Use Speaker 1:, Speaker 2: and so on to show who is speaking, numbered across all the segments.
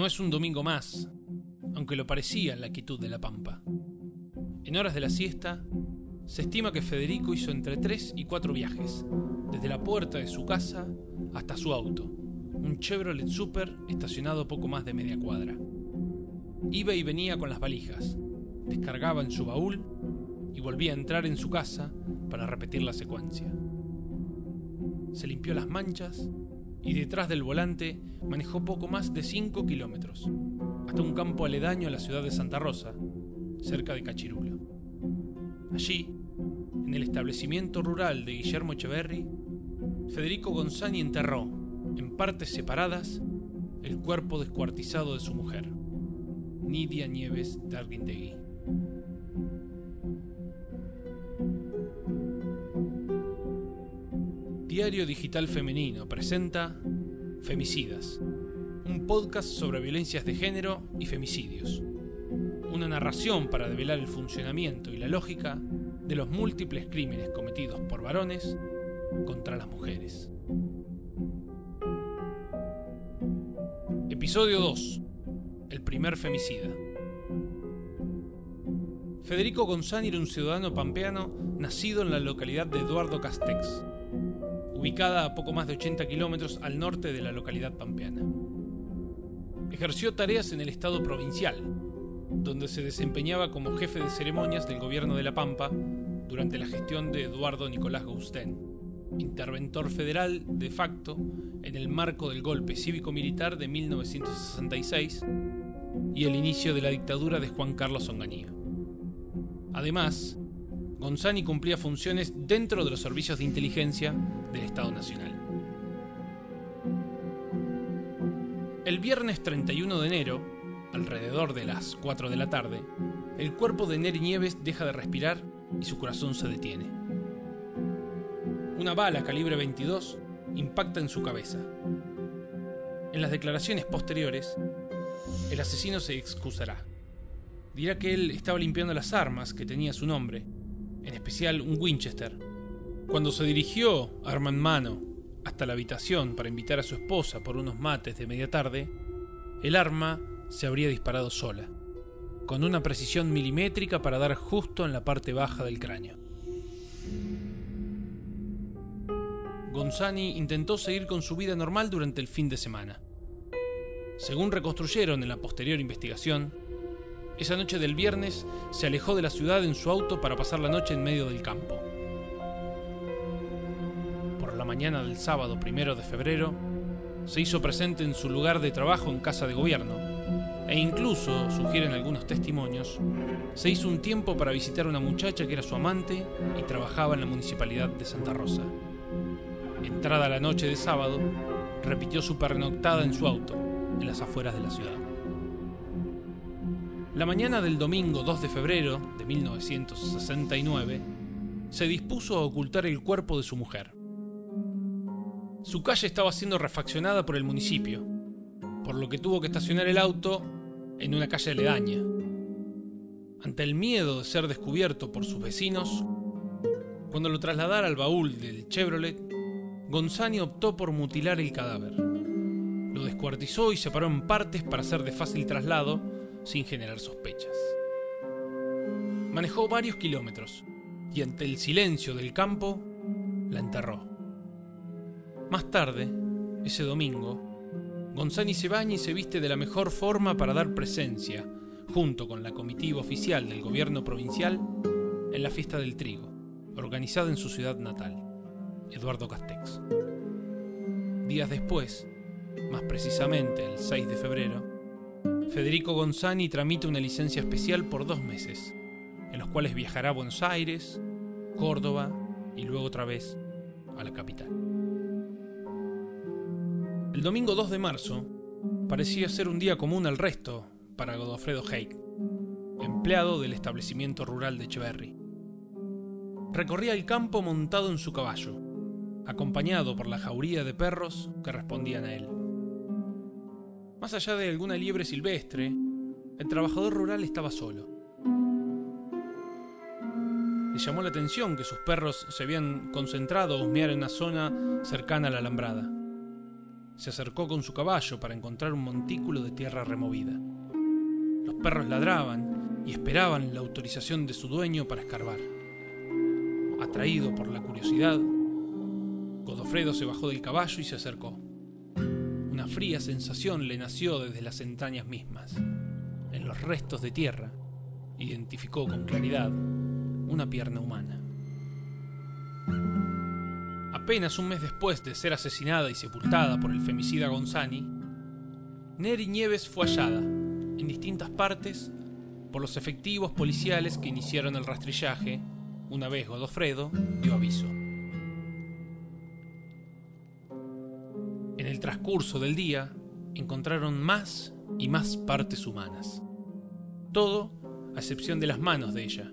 Speaker 1: No es un domingo más, aunque lo parecía en la quietud de la pampa. En horas de la siesta, se estima que Federico hizo entre tres y cuatro viajes, desde la puerta de su casa hasta su auto, un Chevrolet Super estacionado poco más de media cuadra. Iba y venía con las valijas, descargaba en su baúl y volvía a entrar en su casa para repetir la secuencia. Se limpió las manchas y detrás del volante manejó poco más de 5 kilómetros, hasta un campo aledaño a la ciudad de Santa Rosa, cerca de Cachirulo. Allí, en el establecimiento rural de Guillermo Echeverri, Federico Gonzani enterró, en partes separadas, el cuerpo descuartizado de su mujer, Nidia Nieves de Diario Digital Femenino presenta Femicidas, un podcast sobre violencias de género y femicidios. Una narración para develar el funcionamiento y la lógica de los múltiples crímenes cometidos por varones contra las mujeres. Episodio 2. El primer femicida. Federico Gonzani era un ciudadano pampeano nacido en la localidad de Eduardo Castex, ubicada a poco más de 80 kilómetros al norte de la localidad pampeana. Ejerció tareas en el Estado provincial, donde se desempeñaba como jefe de ceremonias del gobierno de La Pampa durante la gestión de Eduardo Nicolás Gaustén, interventor federal de facto en el marco del golpe cívico-militar de 1966 y el inicio de la dictadura de Juan Carlos Onganía. Además, Gonzani cumplía funciones dentro de los servicios de inteligencia del Estado Nacional. El viernes 31 de enero, alrededor de las 4 de la tarde, el cuerpo de Neri Nieves deja de respirar y su corazón se detiene. Una bala calibre 22 impacta en su cabeza. En las declaraciones posteriores, el asesino se excusará. Dirá que él estaba limpiando las armas que tenía su nombre en especial un Winchester. Cuando se dirigió, arma en mano, hasta la habitación para invitar a su esposa por unos mates de media tarde, el arma se habría disparado sola, con una precisión milimétrica para dar justo en la parte baja del cráneo. Gonzani intentó seguir con su vida normal durante el fin de semana. Según reconstruyeron en la posterior investigación, esa noche del viernes se alejó de la ciudad en su auto para pasar la noche en medio del campo. Por la mañana del sábado primero de febrero, se hizo presente en su lugar de trabajo en casa de gobierno, e incluso, sugieren algunos testimonios, se hizo un tiempo para visitar a una muchacha que era su amante y trabajaba en la municipalidad de Santa Rosa. Entrada la noche de sábado, repitió su pernoctada en su auto, en las afueras de la ciudad. La mañana del domingo 2 de febrero de 1969, se dispuso a ocultar el cuerpo de su mujer. Su calle estaba siendo refaccionada por el municipio, por lo que tuvo que estacionar el auto en una calle aledaña. Ante el miedo de ser descubierto por sus vecinos, cuando lo trasladara al baúl del Chevrolet, Gonzani optó por mutilar el cadáver. Lo descuartizó y separó en partes para hacer de fácil traslado sin generar sospechas. Manejó varios kilómetros y ante el silencio del campo la enterró. Más tarde, ese domingo, Gonzani se baña y se viste de la mejor forma para dar presencia, junto con la comitiva oficial del gobierno provincial, en la fiesta del trigo, organizada en su ciudad natal, Eduardo Castex. Días después, más precisamente el 6 de febrero, Federico Gonzani tramita una licencia especial por dos meses, en los cuales viajará a Buenos Aires, Córdoba y luego otra vez a la capital. El domingo 2 de marzo parecía ser un día común al resto para Godofredo Heik, empleado del establecimiento rural de Echeverry. Recorría el campo montado en su caballo, acompañado por la jauría de perros que respondían a él. Más allá de alguna liebre silvestre, el trabajador rural estaba solo. Le llamó la atención que sus perros se habían concentrado a husmear en una zona cercana a la alambrada. se acercó con su caballo para encontrar un montículo de tierra removida. Los perros ladraban y esperaban la autorización de su dueño para escarbar. Atraído por la curiosidad, Godofredo se bajó del caballo y se acercó. Fría sensación le nació desde las entrañas mismas. En los restos de tierra, identificó con claridad una pierna humana. Apenas un mes después de ser asesinada y sepultada por el femicida Gonzani, Neri Nieves fue hallada, en distintas partes, por los efectivos policiales que iniciaron el rastrillaje una vez Godofredo dio aviso. Transcurso del día encontraron más y más partes humanas. Todo a excepción de las manos de ella.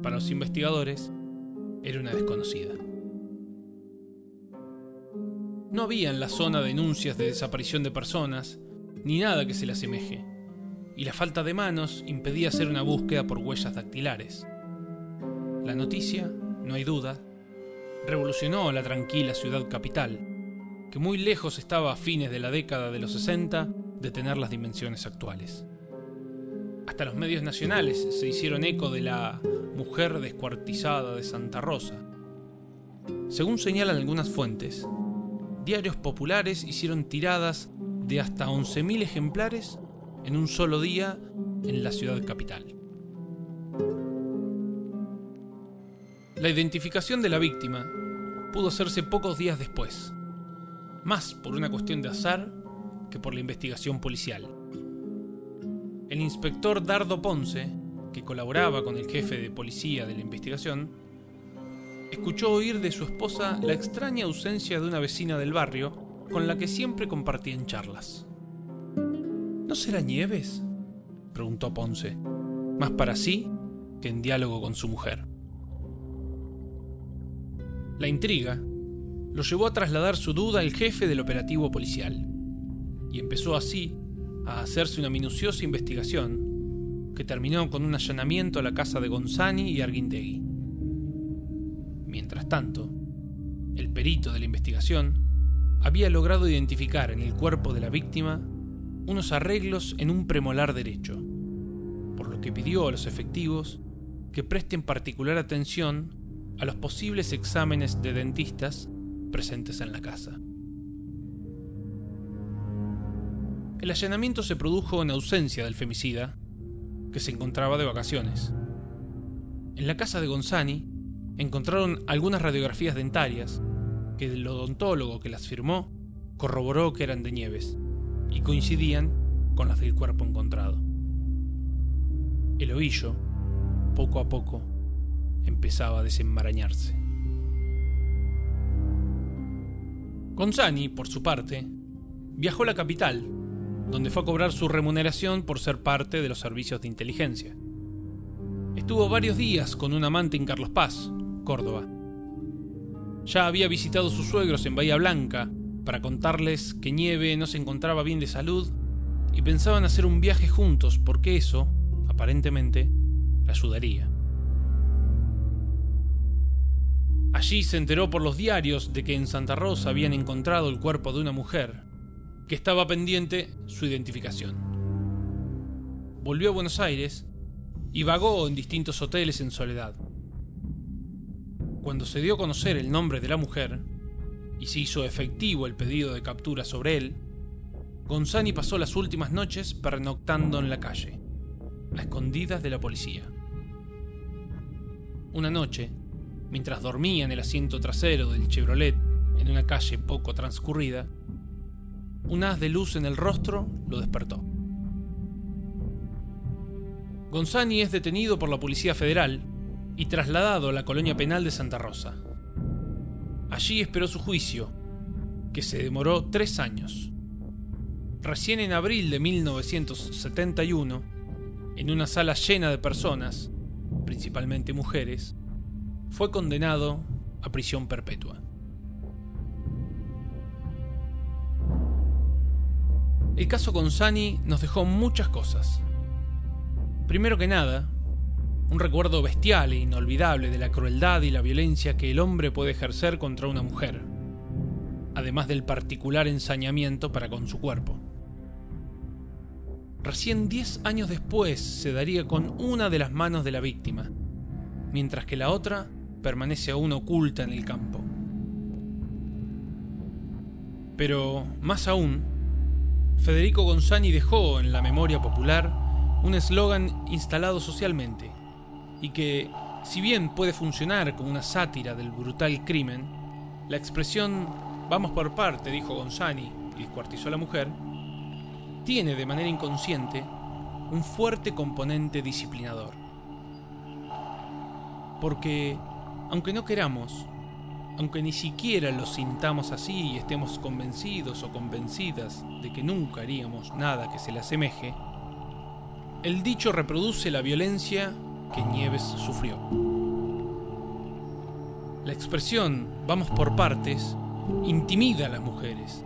Speaker 1: Para los investigadores, era una desconocida. No había en la zona denuncias de desaparición de personas, ni nada que se le asemeje, y la falta de manos impedía hacer una búsqueda por huellas dactilares. La noticia, no hay duda, revolucionó la tranquila ciudad capital, que muy lejos estaba a fines de la década de los 60 de tener las dimensiones actuales. Hasta los medios nacionales se hicieron eco de la mujer descuartizada de Santa Rosa. Según señalan algunas fuentes, diarios populares hicieron tiradas de hasta 11.000 ejemplares en un solo día en la ciudad capital. La identificación de la víctima pudo hacerse pocos días después, más por una cuestión de azar que por la investigación policial. El inspector Dardo Ponce, que colaboraba con el jefe de policía de la investigación, escuchó oír de su esposa la extraña ausencia de una vecina del barrio con la que siempre compartían charlas. ¿No será Nieves? preguntó Ponce, más para sí que en diálogo con su mujer. La intriga lo llevó a trasladar su duda al jefe del operativo policial, y empezó así a hacerse una minuciosa investigación que terminó con un allanamiento a la casa de Gonzani y Arguindegui. Mientras tanto, el perito de la investigación había logrado identificar en el cuerpo de la víctima unos arreglos en un premolar derecho, por lo que pidió a los efectivos que presten particular atención a los posibles exámenes de dentistas presentes en la casa. El allanamiento se produjo en ausencia del femicida, que se encontraba de vacaciones. En la casa de Gonzani encontraron algunas radiografías dentarias que el odontólogo que las firmó corroboró que eran de Nieves y coincidían con las del cuerpo encontrado. El ovillo, poco a poco, empezaba a desenmarañarse. Gonzani, por su parte, viajó a la capital donde fue a cobrar su remuneración por ser parte de los servicios de inteligencia. Estuvo varios días con un amante en Carlos Paz, Córdoba. Ya había visitado a sus suegros en Bahía Blanca para contarles que Nieve no se encontraba bien de salud y pensaban hacer un viaje juntos porque eso, aparentemente, le ayudaría. Allí se enteró por los diarios de que en Santa Rosa habían encontrado el cuerpo de una mujer que estaba pendiente su identificación. Volvió a Buenos Aires y vagó en distintos hoteles en soledad. Cuando se dio a conocer el nombre de la mujer y se hizo efectivo el pedido de captura sobre él, Gonzani pasó las últimas noches pernoctando en la calle, a escondidas de la policía. Una noche, mientras dormía en el asiento trasero del Chevrolet en una calle poco transcurrida, un haz de luz en el rostro lo despertó. Gonzani es detenido por la Policía Federal y trasladado a la colonia penal de Santa Rosa. Allí esperó su juicio, que se demoró tres años. Recién en abril de 1971, en una sala llena de personas, principalmente mujeres, fue condenado a prisión perpetua. El caso con Sani nos dejó muchas cosas. Primero que nada, un recuerdo bestial e inolvidable de la crueldad y la violencia que el hombre puede ejercer contra una mujer, además del particular ensañamiento para con su cuerpo. Recién 10 años después se daría con una de las manos de la víctima, mientras que la otra permanece aún oculta en el campo. Pero, más aún, Federico Gonzani dejó en la memoria popular un eslogan instalado socialmente, y que, si bien puede funcionar como una sátira del brutal crimen, la expresión vamos por parte, dijo Gonzani, y descuartizó a la mujer, tiene de manera inconsciente un fuerte componente disciplinador. Porque, aunque no queramos, aunque ni siquiera lo sintamos así y estemos convencidos o convencidas de que nunca haríamos nada que se le asemeje, el dicho reproduce la violencia que Nieves sufrió. La expresión vamos por partes intimida a las mujeres,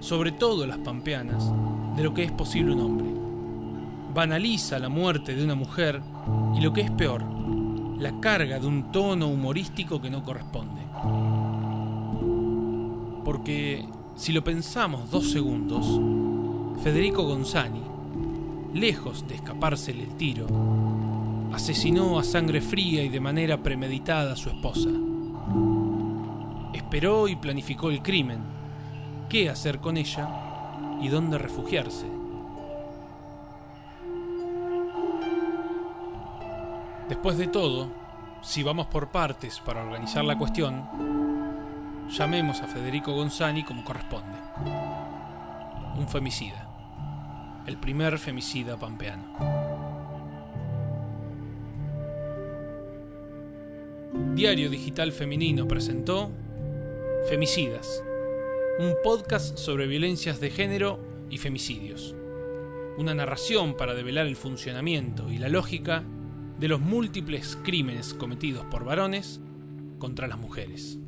Speaker 1: sobre todo las pampeanas, de lo que es posible un hombre. Banaliza la muerte de una mujer y lo que es peor, la carga de un tono humorístico que no corresponde. Porque si lo pensamos dos segundos, Federico Gonzani, lejos de escapársele el tiro, asesinó a sangre fría y de manera premeditada a su esposa. Esperó y planificó el crimen, qué hacer con ella y dónde refugiarse. Después de todo, si vamos por partes para organizar la cuestión, llamemos a Federico Gonzani como corresponde. Un femicida. El primer femicida pampeano. Diario Digital Femenino presentó Femicidas, un podcast sobre violencias de género y femicidios. Una narración para develar el funcionamiento y la lógica de los múltiples crímenes cometidos por varones contra las mujeres.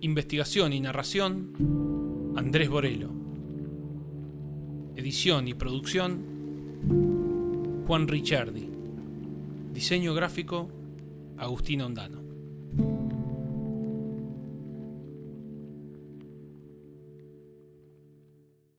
Speaker 1: Investigación y narración, Andrés Borelo. Edición y producción, Juan Ricciardi. Diseño gráfico, Agustín Ondano.